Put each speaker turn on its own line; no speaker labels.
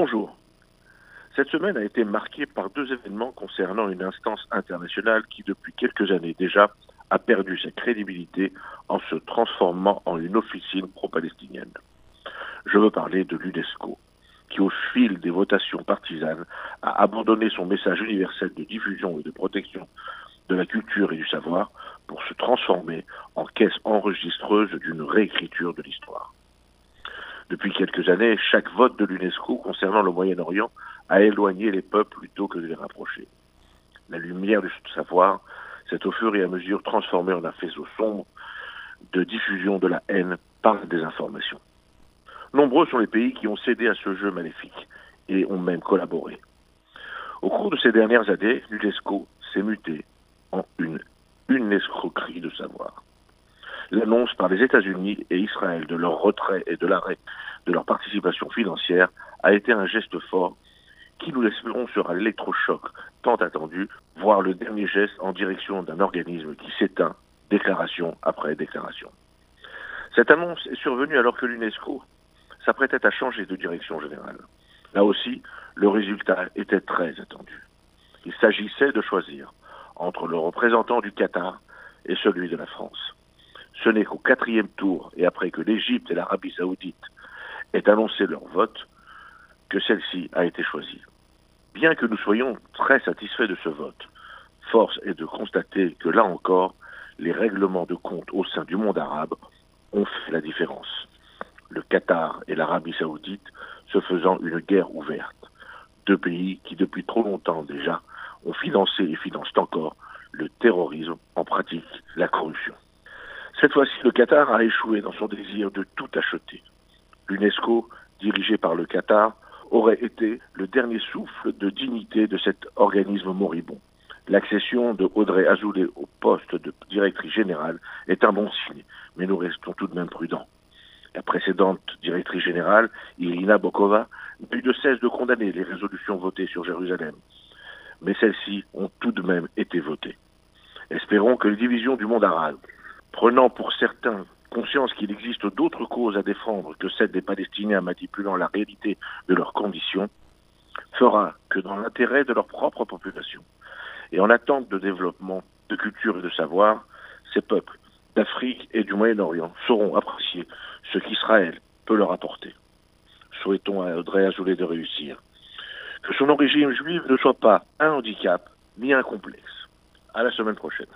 Bonjour. Cette semaine a été marquée par deux événements concernant une instance internationale qui, depuis quelques années déjà, a perdu sa crédibilité en se transformant en une officine pro-palestinienne. Je veux parler de l'UNESCO, qui, au fil des votations partisanes, a abandonné son message universel de diffusion et de protection de la culture et du savoir pour se transformer en caisse enregistreuse d'une réécriture de l'histoire. Depuis quelques années, chaque vote de l'UNESCO concernant le Moyen-Orient a éloigné les peuples plutôt que de les rapprocher. La lumière du savoir s'est au fur et à mesure transformée en un faisceau sombre de diffusion de la haine par la désinformation. Nombreux sont les pays qui ont cédé à ce jeu maléfique et ont même collaboré. Au cours de ces dernières années, l'UNESCO s'est muté en une, une escroquerie de savoir l'annonce par les États-Unis et Israël de leur retrait et de l'arrêt de leur participation financière a été un geste fort qui, nous l'espérons, sera l'électrochoc tant attendu, voire le dernier geste en direction d'un organisme qui s'éteint, déclaration après déclaration. Cette annonce est survenue alors que l'UNESCO s'apprêtait à changer de direction générale. Là aussi, le résultat était très attendu. Il s'agissait de choisir entre le représentant du Qatar et celui de la France ce n'est qu'au quatrième tour, et après que l'Égypte et l'Arabie saoudite aient annoncé leur vote, que celle-ci a été choisie. Bien que nous soyons très satisfaits de ce vote, force est de constater que là encore, les règlements de compte au sein du monde arabe ont fait la différence. Le Qatar et l'Arabie saoudite se faisant une guerre ouverte. Deux pays qui, depuis trop longtemps déjà, ont financé et financent encore le terrorisme, en pratique la corruption. Cette fois-ci, le Qatar a échoué dans son désir de tout acheter. L'UNESCO, dirigé par le Qatar, aurait été le dernier souffle de dignité de cet organisme moribond. L'accession de Audrey Azoulay au poste de directrice générale est un bon signe, mais nous restons tout de même prudents. La précédente directrice générale, Irina Bokova, n'a eu de cesse de condamner les résolutions votées sur Jérusalem. Mais celles-ci ont tout de même été votées. Espérons que les divisions du monde arabe, prenant pour certains conscience qu'il existe d'autres causes à défendre que celle des Palestiniens manipulant la réalité de leurs conditions, fera que dans l'intérêt de leur propre population et en attente de développement de culture et de savoir, ces peuples d'Afrique et du Moyen-Orient sauront apprécier ce qu'Israël peut leur apporter. Souhaitons à Audrey Azoulay de réussir. Que son origine juive ne soit pas un handicap ni un complexe. À la semaine prochaine.